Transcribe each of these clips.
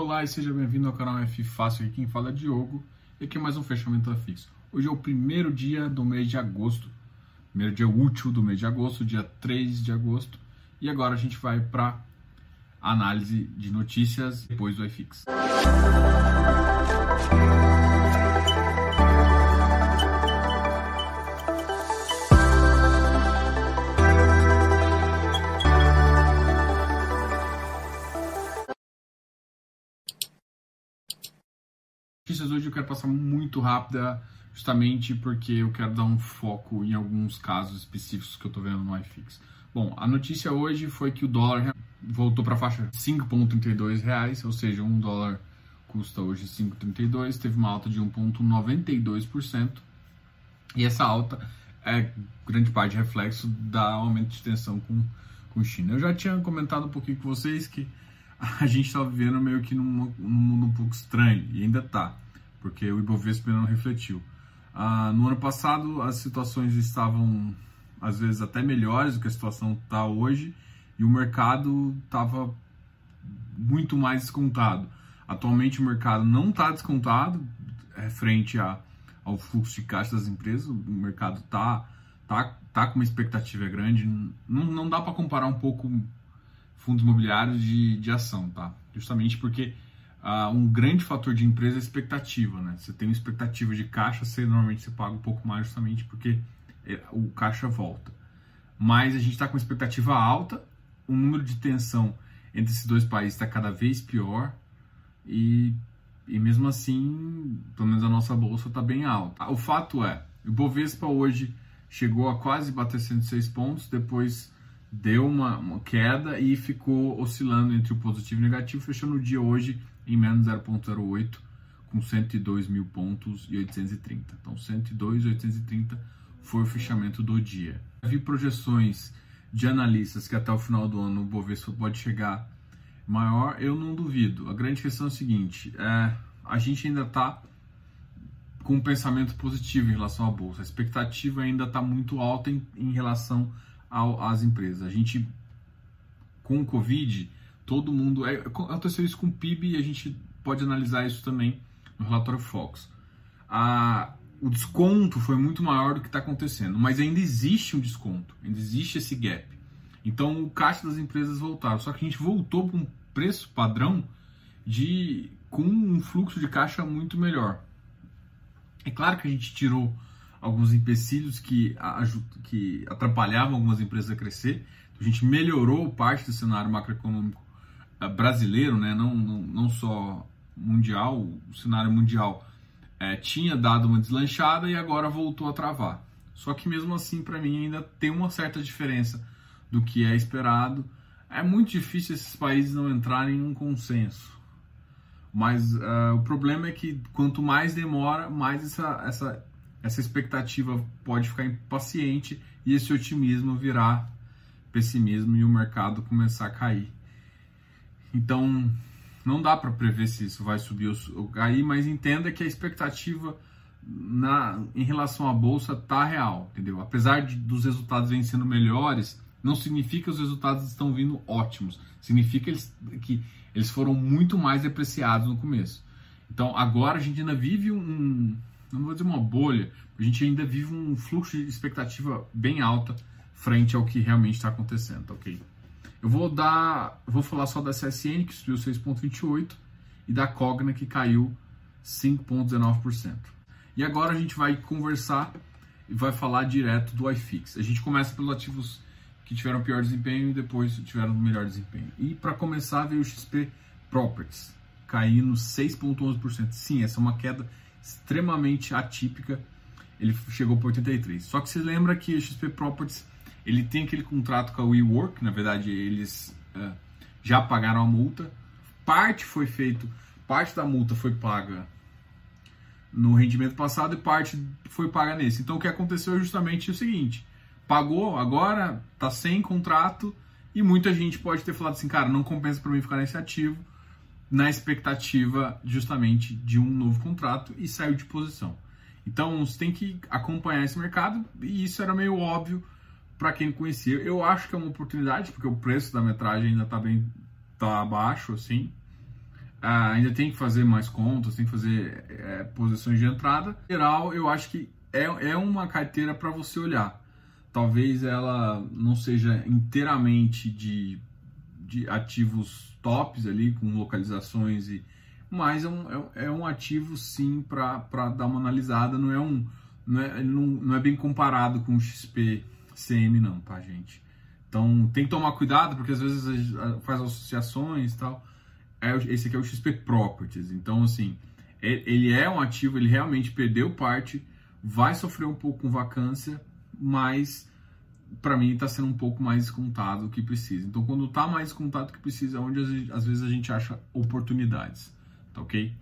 olá e seja bem-vindo ao canal F Fácil. Aqui quem fala é Diogo e aqui é mais um fechamento fixo. Hoje é o primeiro dia do mês de agosto, primeiro dia útil do mês de agosto, dia 3 de agosto. E agora a gente vai para análise de notícias depois do iFix. notícias quero passar muito rápida, justamente porque eu quero dar um foco em alguns casos específicos que eu estou vendo no iFix. Bom, a notícia hoje foi que o dólar voltou para a faixa de 5,32 reais, ou seja, um dólar custa hoje 5,32, teve uma alta de 1,92%, e essa alta é grande parte reflexo da aumento de tensão com, com China. Eu já tinha comentado um pouquinho com vocês que a gente está vivendo meio que num, num mundo um pouco estranho, e ainda está, porque o Ibovespa não refletiu. Ah, no ano passado, as situações estavam, às vezes, até melhores do que a situação está hoje, e o mercado estava muito mais descontado. Atualmente, o mercado não está descontado é, frente a, ao fluxo de caixa das empresas, o mercado está tá, tá com uma expectativa grande. Não, não dá para comparar um pouco fundos imobiliários de, de ação, tá? Justamente porque uh, um grande fator de empresa é a expectativa, né? Você tem uma expectativa de caixa, você normalmente você paga um pouco mais justamente porque é, o caixa volta. Mas a gente está com expectativa alta, o número de tensão entre esses dois países está cada vez pior e, e mesmo assim, pelo menos a nossa bolsa está bem alta. O fato é, o Bovespa hoje chegou a quase bater 106 pontos, depois deu uma, uma, queda e ficou oscilando entre o positivo e o negativo, fechando o dia hoje em menos 0,08 com 102 mil pontos e 830. Então 102 e 830 foi o fechamento do dia. Vi projeções de analistas que até o final do ano o Bovespa pode chegar maior, eu não duvido. A grande questão é a seguinte, é, a gente ainda está com um pensamento positivo em relação à bolsa. A expectativa ainda está muito alta em, em relação ao, às empresas. A gente, com o Covid, todo mundo. É, aconteceu isso com o PIB e a gente pode analisar isso também no relatório Fox. A, o desconto foi muito maior do que está acontecendo, mas ainda existe um desconto, ainda existe esse gap. Então o caixa das empresas voltaram, só que a gente voltou para um preço padrão de com um fluxo de caixa muito melhor. É claro que a gente tirou alguns empecilhos que, que atrapalhavam algumas empresas a crescer. A gente melhorou parte do cenário macroeconômico brasileiro, né? não, não, não só mundial, o cenário mundial é, tinha dado uma deslanchada e agora voltou a travar. Só que mesmo assim, para mim, ainda tem uma certa diferença do que é esperado. É muito difícil esses países não entrarem em um consenso. Mas uh, o problema é que quanto mais demora, mais essa, essa essa expectativa pode ficar impaciente e esse otimismo virar pessimismo e o mercado começar a cair. Então, não dá para prever se isso vai subir ou cair, mas entenda que a expectativa na, em relação à bolsa tá real, entendeu? Apesar de, dos resultados virem sendo melhores, não significa que os resultados estão vindo ótimos. Significa eles, que eles foram muito mais depreciados no começo. Então, agora a gente ainda vive um, não vou dizer uma bolha, a gente ainda vive um fluxo de expectativa bem alta frente ao que realmente está acontecendo, tá ok? Eu vou dar, vou falar só da CSN que subiu 6,28 e da Cogna que caiu 5,19%. E agora a gente vai conversar e vai falar direto do iFix. A gente começa pelos ativos que tiveram pior desempenho e depois tiveram melhor desempenho. E para começar veio o XP Properties, caindo 6,11%. Sim, essa é uma queda extremamente atípica, ele chegou para 83. Só que você lembra que o XP Properties ele tem aquele contrato com a WeWork, na verdade eles uh, já pagaram a multa, parte foi feito, parte da multa foi paga no rendimento passado e parte foi paga nesse. Então o que aconteceu é justamente o seguinte: pagou, agora tá sem contrato e muita gente pode ter falado assim, cara, não compensa para mim ficar nesse ativo na expectativa justamente de um novo contrato e saiu de posição. Então você tem que acompanhar esse mercado e isso era meio óbvio para quem conhecia. Eu acho que é uma oportunidade porque o preço da metragem ainda está bem tá abaixo assim. ah, ainda tem que fazer mais contas, tem que fazer é, posições de entrada. Em geral, eu acho que é, é uma carteira para você olhar. Talvez ela não seja inteiramente de, de ativos tops ali, com localizações, e, mas é um, é, é um ativo sim para dar uma analisada. Não é, um, não, é, não, não é bem comparado com o XP CM, não, tá, gente? Então tem que tomar cuidado, porque às vezes faz associações e tal é, esse aqui é o XP Properties. Então, assim, ele é um ativo, ele realmente perdeu parte, vai sofrer um pouco com vacância, mas para mim está sendo um pouco mais descontado do que precisa. Então, quando está mais descontado do que precisa, é onde às vezes a gente acha oportunidades, tá ok?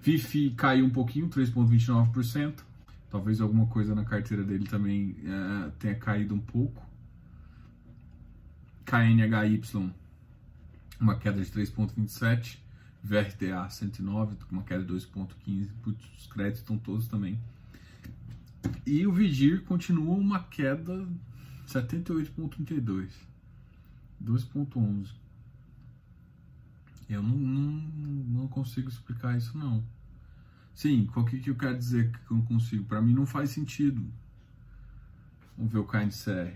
FIFI caiu um pouquinho, 3,29%. Talvez alguma coisa na carteira dele também é, tenha caído um pouco. KNHY uma queda de 3,27%, VRTA 109, uma queda de 2,15%, os créditos estão todos também. E o Vigir continua uma queda 78,32%, 2,11%. Eu não, não, não consigo explicar isso não. Sim, qual que, que eu quero dizer que eu não consigo? Para mim não faz sentido. Vamos ver o KNCR.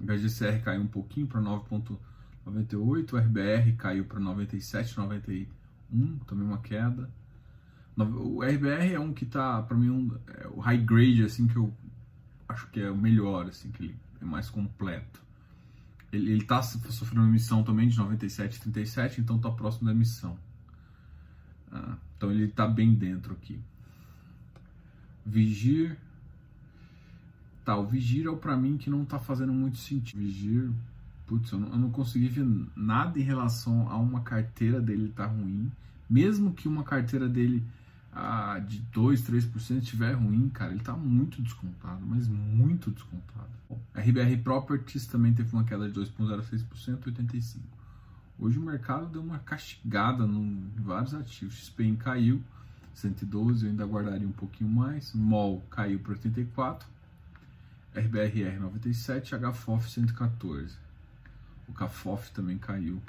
O HGCR caiu um pouquinho para 9,1%. 98, o RBR caiu para 97, 91, também uma queda. O RBR é um que tá, para mim, um, é o high grade, assim, que eu acho que é o melhor, assim, que ele é mais completo. Ele, ele tá sofrendo uma emissão também de 97, 37, então tá próximo da emissão. Ah, então ele tá bem dentro aqui. Vigir. Tá, o Vigir é o para mim que não tá fazendo muito sentido. Vigir putz, eu não, eu não consegui ver nada em relação a uma carteira dele tá ruim. Mesmo que uma carteira dele ah, de 2, 3% estiver ruim, cara, ele tá muito descontado, mas muito descontado. RBR Properties também teve uma queda de 2,06%, 85. Hoje o mercado deu uma castigada em vários ativos. XPIN caiu, 112, eu ainda guardaria um pouquinho mais. MOL caiu para 84. RBRR 97, HFOF 114. O Cafof também caiu.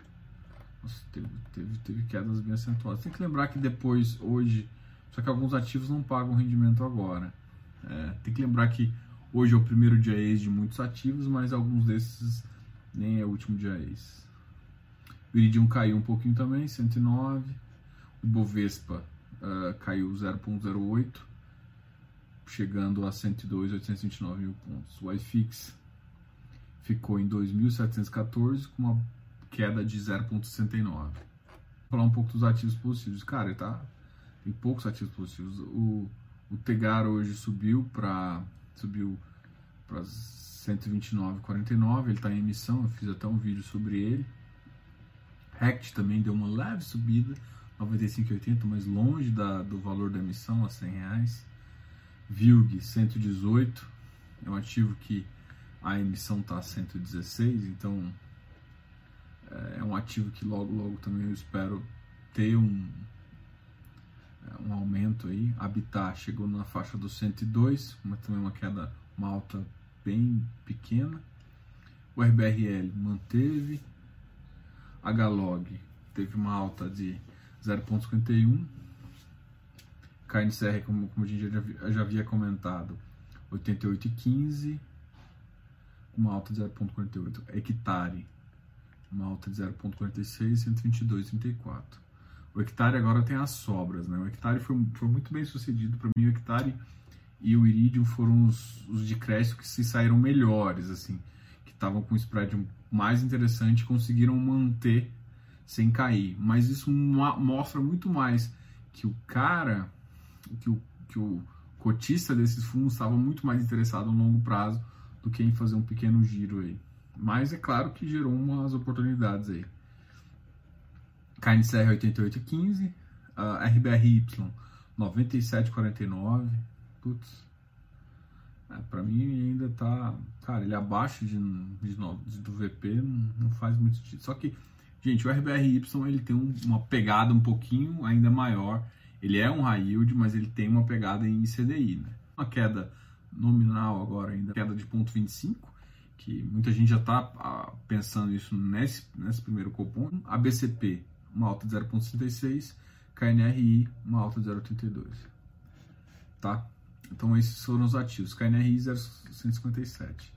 Nossa, teve, teve, teve quedas bem acentuadas. Tem que lembrar que depois, hoje, só que alguns ativos não pagam rendimento agora. É, tem que lembrar que hoje é o primeiro dia ex de muitos ativos, mas alguns desses nem é o último dia ex. O Iridium caiu um pouquinho também, 109. O Bovespa uh, caiu 0,08, chegando a 102,829 mil pontos. O iFix ficou em 2.714 com uma queda de 0,69. Vou falar um pouco dos ativos positivos. Cara, tá, tem poucos ativos positivos. O, o Tegar hoje subiu para subiu para 129,49. Ele está em emissão, eu fiz até um vídeo sobre ele. Rect também deu uma leve subida, 95,80, mas longe da, do valor da emissão, a 100 reais. Vilg 118, é um ativo que a emissão está 116, então é, é um ativo que logo, logo também eu espero ter um, é, um aumento aí. Habitat chegou na faixa dos 102, mas também uma queda, uma alta bem pequena. O RBRL manteve. A Galog teve uma alta de 0,51. KNCR, como, como a gente já, já havia comentado, 88,15 uma alta de 0,48. Hectare, uma alta de 0,46, 122,34. O hectare agora tem as sobras, né? O hectare foi, foi muito bem sucedido para mim. O hectare e o iridium foram os, os de crédito que se saíram melhores, assim, estavam com um spread mais interessante, conseguiram manter sem cair. Mas isso mostra muito mais que o cara, que o, que o cotista desses fundos estava muito mais interessado no longo prazo do que em fazer um pequeno giro aí. Mas é claro que gerou umas oportunidades aí. KNCR 8815, uh, RBRY 9749. Putz. É, para mim ainda tá, cara, ele abaixo de, de, de do VP não, não, faz muito sentido. Só que, gente, o RBRY ele tem um, uma pegada um pouquinho ainda maior. Ele é um high yield, mas ele tem uma pegada em CDI, né? Uma queda nominal agora ainda, queda de 0,25, que muita gente já está pensando isso nesse, nesse primeiro cupom. A BCP, uma alta de 0,66, KNRI, uma alta de 0,82. Tá? Então esses foram os ativos. KNRI 0,157.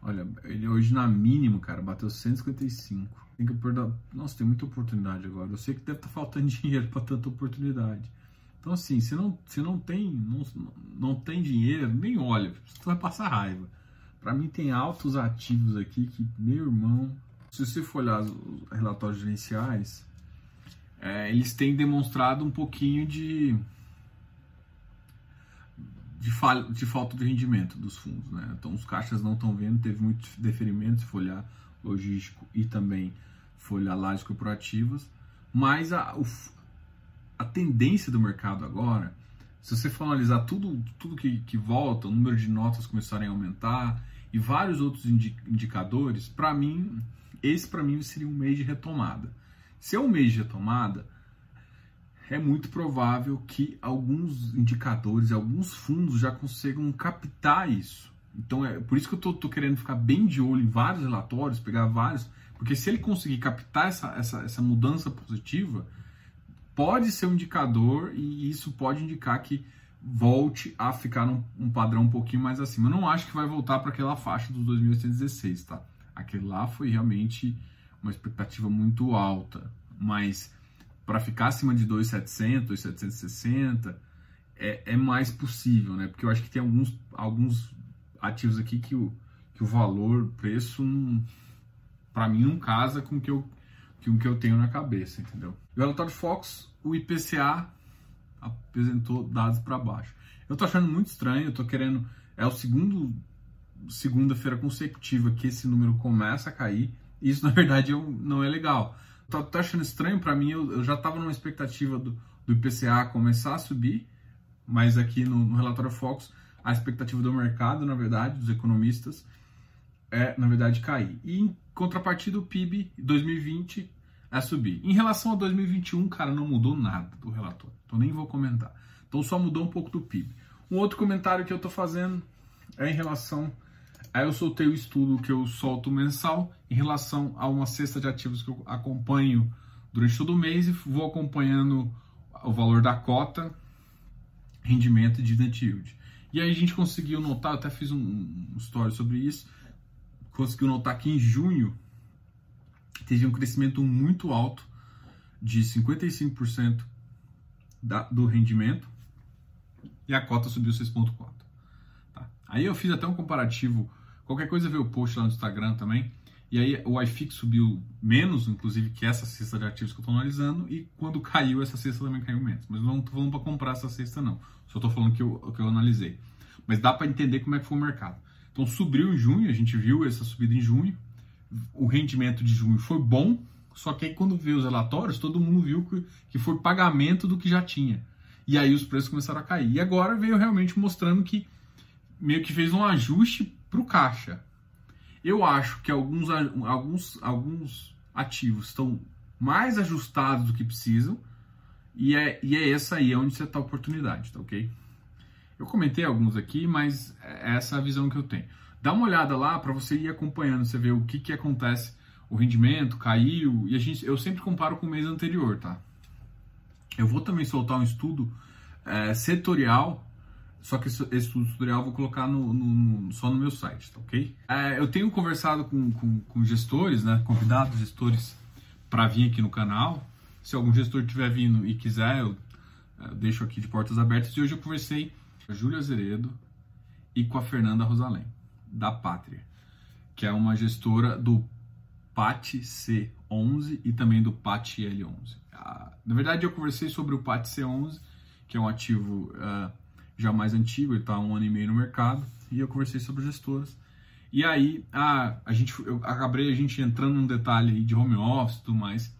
Olha, ele hoje na mínimo, cara, bateu 155. Tem que perder. Nossa, tem muita oportunidade agora. Eu sei que deve estar tá faltando dinheiro para tanta oportunidade. Então, assim, se não, se não tem não, não tem dinheiro, nem olha, você vai passar raiva. Para mim, tem altos ativos aqui que, meu irmão, se você for olhar os relatórios gerenciais, é, eles têm demonstrado um pouquinho de de, de falta de rendimento dos fundos. Né? Então, os caixas não estão vendo, teve muitos deferimentos, folha logístico e também folha lajes corporativas, mas a, o, a tendência do mercado agora, se você for analisar tudo, tudo que, que volta, o número de notas começarem a aumentar e vários outros indicadores, para mim, esse para mim seria um mês de retomada. Se é um mês de retomada, é muito provável que alguns indicadores, alguns fundos já consigam captar isso. Então é por isso que eu tô, querendo ficar bem de olho em vários relatórios, pegar vários, porque se ele conseguir captar essa, essa, essa mudança positiva, pode ser um indicador e isso pode indicar que volte a ficar num um padrão um pouquinho mais acima. Eu não acho que vai voltar para aquela faixa dos 2.816, tá? Aquele lá foi realmente uma expectativa muito alta, mas para ficar acima de 2,700, 2,760 é, é mais possível, né? Porque eu acho que tem alguns, alguns ativos aqui que o, que o valor, preço, para mim não casa com o que eu, com o que eu tenho na cabeça, entendeu? O relatório Fox, o IPCA apresentou dados para baixo. Eu tô achando muito estranho, eu tô querendo. É o segundo segunda-feira consecutiva que esse número começa a cair. Isso, na verdade, não é legal tá, tá achando estranho para mim, eu, eu já estava numa expectativa do, do IPCA começar a subir, mas aqui no, no relatório Fox, a expectativa do mercado, na verdade, dos economistas, é, na verdade, cair. E em contrapartida, o PIB 2020 é subir. Em relação a 2021, cara, não mudou nada do relatório, então nem vou comentar. Então só mudou um pouco do PIB. Um outro comentário que eu tô fazendo é em relação Aí eu soltei o estudo que eu solto mensal em relação a uma cesta de ativos que eu acompanho durante todo o mês e vou acompanhando o valor da cota, rendimento e dividend yield. E aí a gente conseguiu notar, até fiz um, story sobre isso, conseguiu notar que em junho teve um crescimento muito alto de 55% da, do rendimento e a cota subiu 6,4%. Tá? Aí eu fiz até um comparativo Qualquer coisa vê o post lá no Instagram também. E aí o iFix subiu menos, inclusive, que essa cesta de ativos que eu estou analisando, e quando caiu, essa cesta também caiu menos. Mas não estou falando para comprar essa cesta, não. Só estou falando que eu, que eu analisei. Mas dá para entender como é que foi o mercado. Então subiu em junho, a gente viu essa subida em junho. O rendimento de junho foi bom, só que aí quando veio os relatórios, todo mundo viu que, que foi pagamento do que já tinha. E aí os preços começaram a cair. E agora veio realmente mostrando que meio que fez um ajuste para o caixa. Eu acho que alguns, alguns, alguns ativos estão mais ajustados do que precisam e é, e é essa aí onde você está a oportunidade, tá ok? Eu comentei alguns aqui, mas é essa é a visão que eu tenho. Dá uma olhada lá para você ir acompanhando, você ver o que, que acontece, o rendimento caiu e a gente, eu sempre comparo com o mês anterior, tá? Eu vou também soltar um estudo é, setorial só que esse, esse tutorial eu vou colocar no, no, só no meu site, tá ok? É, eu tenho conversado com, com, com, gestores, né, convidados gestores para vir aqui no canal. Se algum gestor estiver vindo e quiser, eu, eu é, deixo aqui de portas abertas. E hoje eu conversei com a Júlia Azeredo e com a Fernanda Rosalém, da Pátria, que é uma gestora do PAT C11 e também do PAT L11. Ah, na verdade, eu conversei sobre o PAT C11, que é um ativo... Uh, já mais antigo, ele está há um ano e meio no mercado, e eu conversei sobre gestoras. E aí a, a gente, eu acabei a gente entrando num detalhe de home office e tudo mais.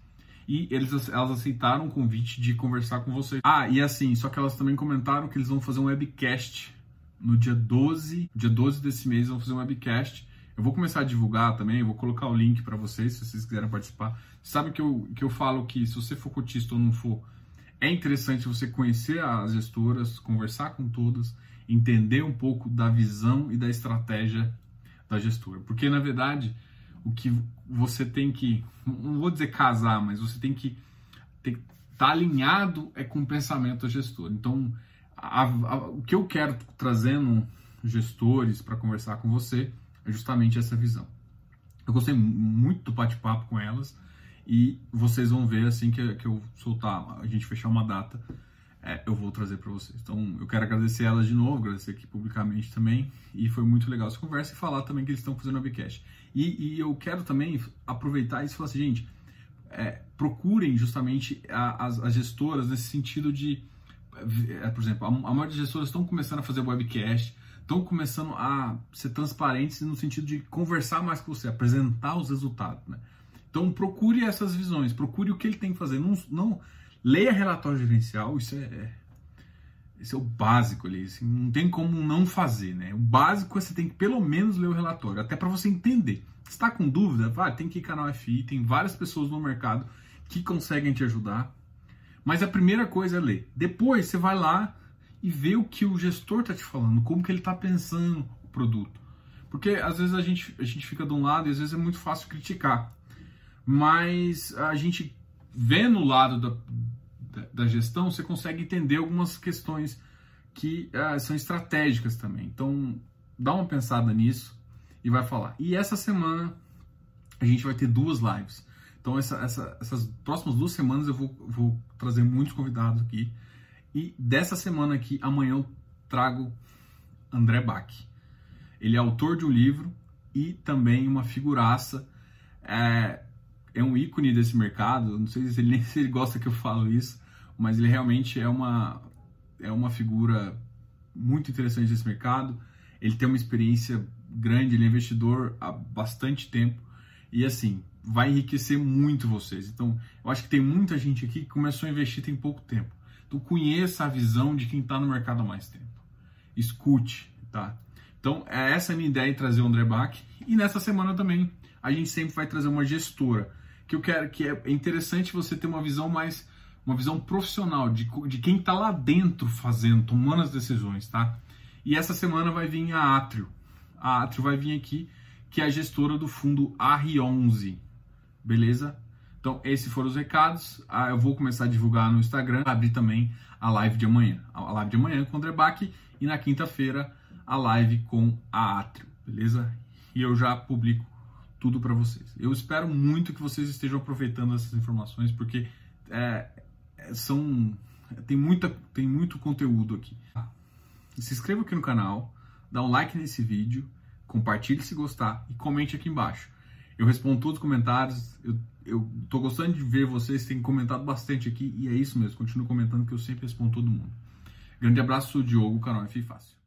E eles, elas aceitaram o convite de conversar com você. Ah, e assim, só que elas também comentaram que eles vão fazer um webcast no dia 12, dia 12 desse mês vão fazer um webcast. Eu vou começar a divulgar também, vou colocar o link para vocês, se vocês quiserem participar. Sabe que eu, que eu falo que se você for cotista ou não for, é interessante você conhecer as gestoras, conversar com todas, entender um pouco da visão e da estratégia da gestora. Porque, na verdade, o que você tem que, não vou dizer casar, mas você tem que, tem, tá alinhado é com o pensamento do gestor. Então, a, a, o que eu quero trazendo gestores para conversar com você é justamente essa visão. Eu gostei muito do bate-papo com elas e vocês vão ver assim que, que eu soltar, a gente fechar uma data, é, eu vou trazer para vocês. Então, eu quero agradecer elas de novo, agradecer aqui publicamente também. E foi muito legal essa conversa e falar também que eles estão fazendo a Webcast. E, e eu quero também aproveitar isso e falar assim, gente, é, procurem justamente a, as, as, gestoras nesse sentido de, é, por exemplo, a, a maioria das gestoras estão começando a fazer webcast, estão começando a ser transparentes no sentido de conversar mais com você, apresentar os resultados, né? Então procure essas visões, procure o que ele tem que fazer, não, não leia relatório gerencial, isso é, é esse é o básico ali, assim, não tem como não fazer, né? O básico é você tem que pelo menos ler o relatório, até para você entender. está com dúvida? Vai, tem que ir canal FI, tem várias pessoas no mercado que conseguem te ajudar. Mas a primeira coisa é ler. Depois você vai lá e vê o que o gestor está te falando, como que ele está pensando o produto. Porque às vezes a gente, a gente fica de um lado e às vezes é muito fácil criticar. Mas a gente vê no lado da, da gestão, você consegue entender algumas questões que uh, são estratégicas também. Então, dá uma pensada nisso e vai falar. E essa semana a gente vai ter duas lives. Então, essa, essa, essas próximas duas semanas eu vou, vou trazer muitos convidados aqui. E dessa semana aqui, amanhã eu trago André Bach. Ele é autor de um livro e também uma figuraça. É, é um ícone desse mercado. Não sei se ele nem se ele gosta que eu falo isso, mas ele realmente é uma, é uma figura muito interessante desse mercado. Ele tem uma experiência grande, ele é investidor há bastante tempo e assim vai enriquecer muito vocês. Então, eu acho que tem muita gente aqui que começou a investir tem pouco tempo. Então, conheça a visão de quem está no mercado há mais tempo. Escute, tá? Então, é essa a minha ideia de trazer o André Bach. E nessa semana também a gente sempre vai trazer uma gestora que eu quero que é interessante você ter uma visão mais uma visão profissional de, de quem está lá dentro fazendo, tomando as decisões, tá? E essa semana vai vir a Atrio. A Atrio vai vir aqui, que é a gestora do fundo AR11, beleza? Então, esses foram os recados. Ah, eu vou começar a divulgar no Instagram, abrir também a live de amanhã. A live de amanhã com o André Bach e na quinta-feira a live com a Atrio, beleza? E eu já publico tudo para vocês. Eu espero muito que vocês estejam aproveitando essas informações, porque é, são tem muita tem muito conteúdo aqui. Se inscreva aqui no canal, dá um like nesse vídeo, compartilhe se gostar e comente aqui embaixo. Eu respondo todos os comentários. Eu, eu tô gostando de ver vocês, têm comentado bastante aqui e é isso mesmo. Continuo comentando que eu sempre respondo todo mundo. Grande abraço, Diogo, canal F Fácil.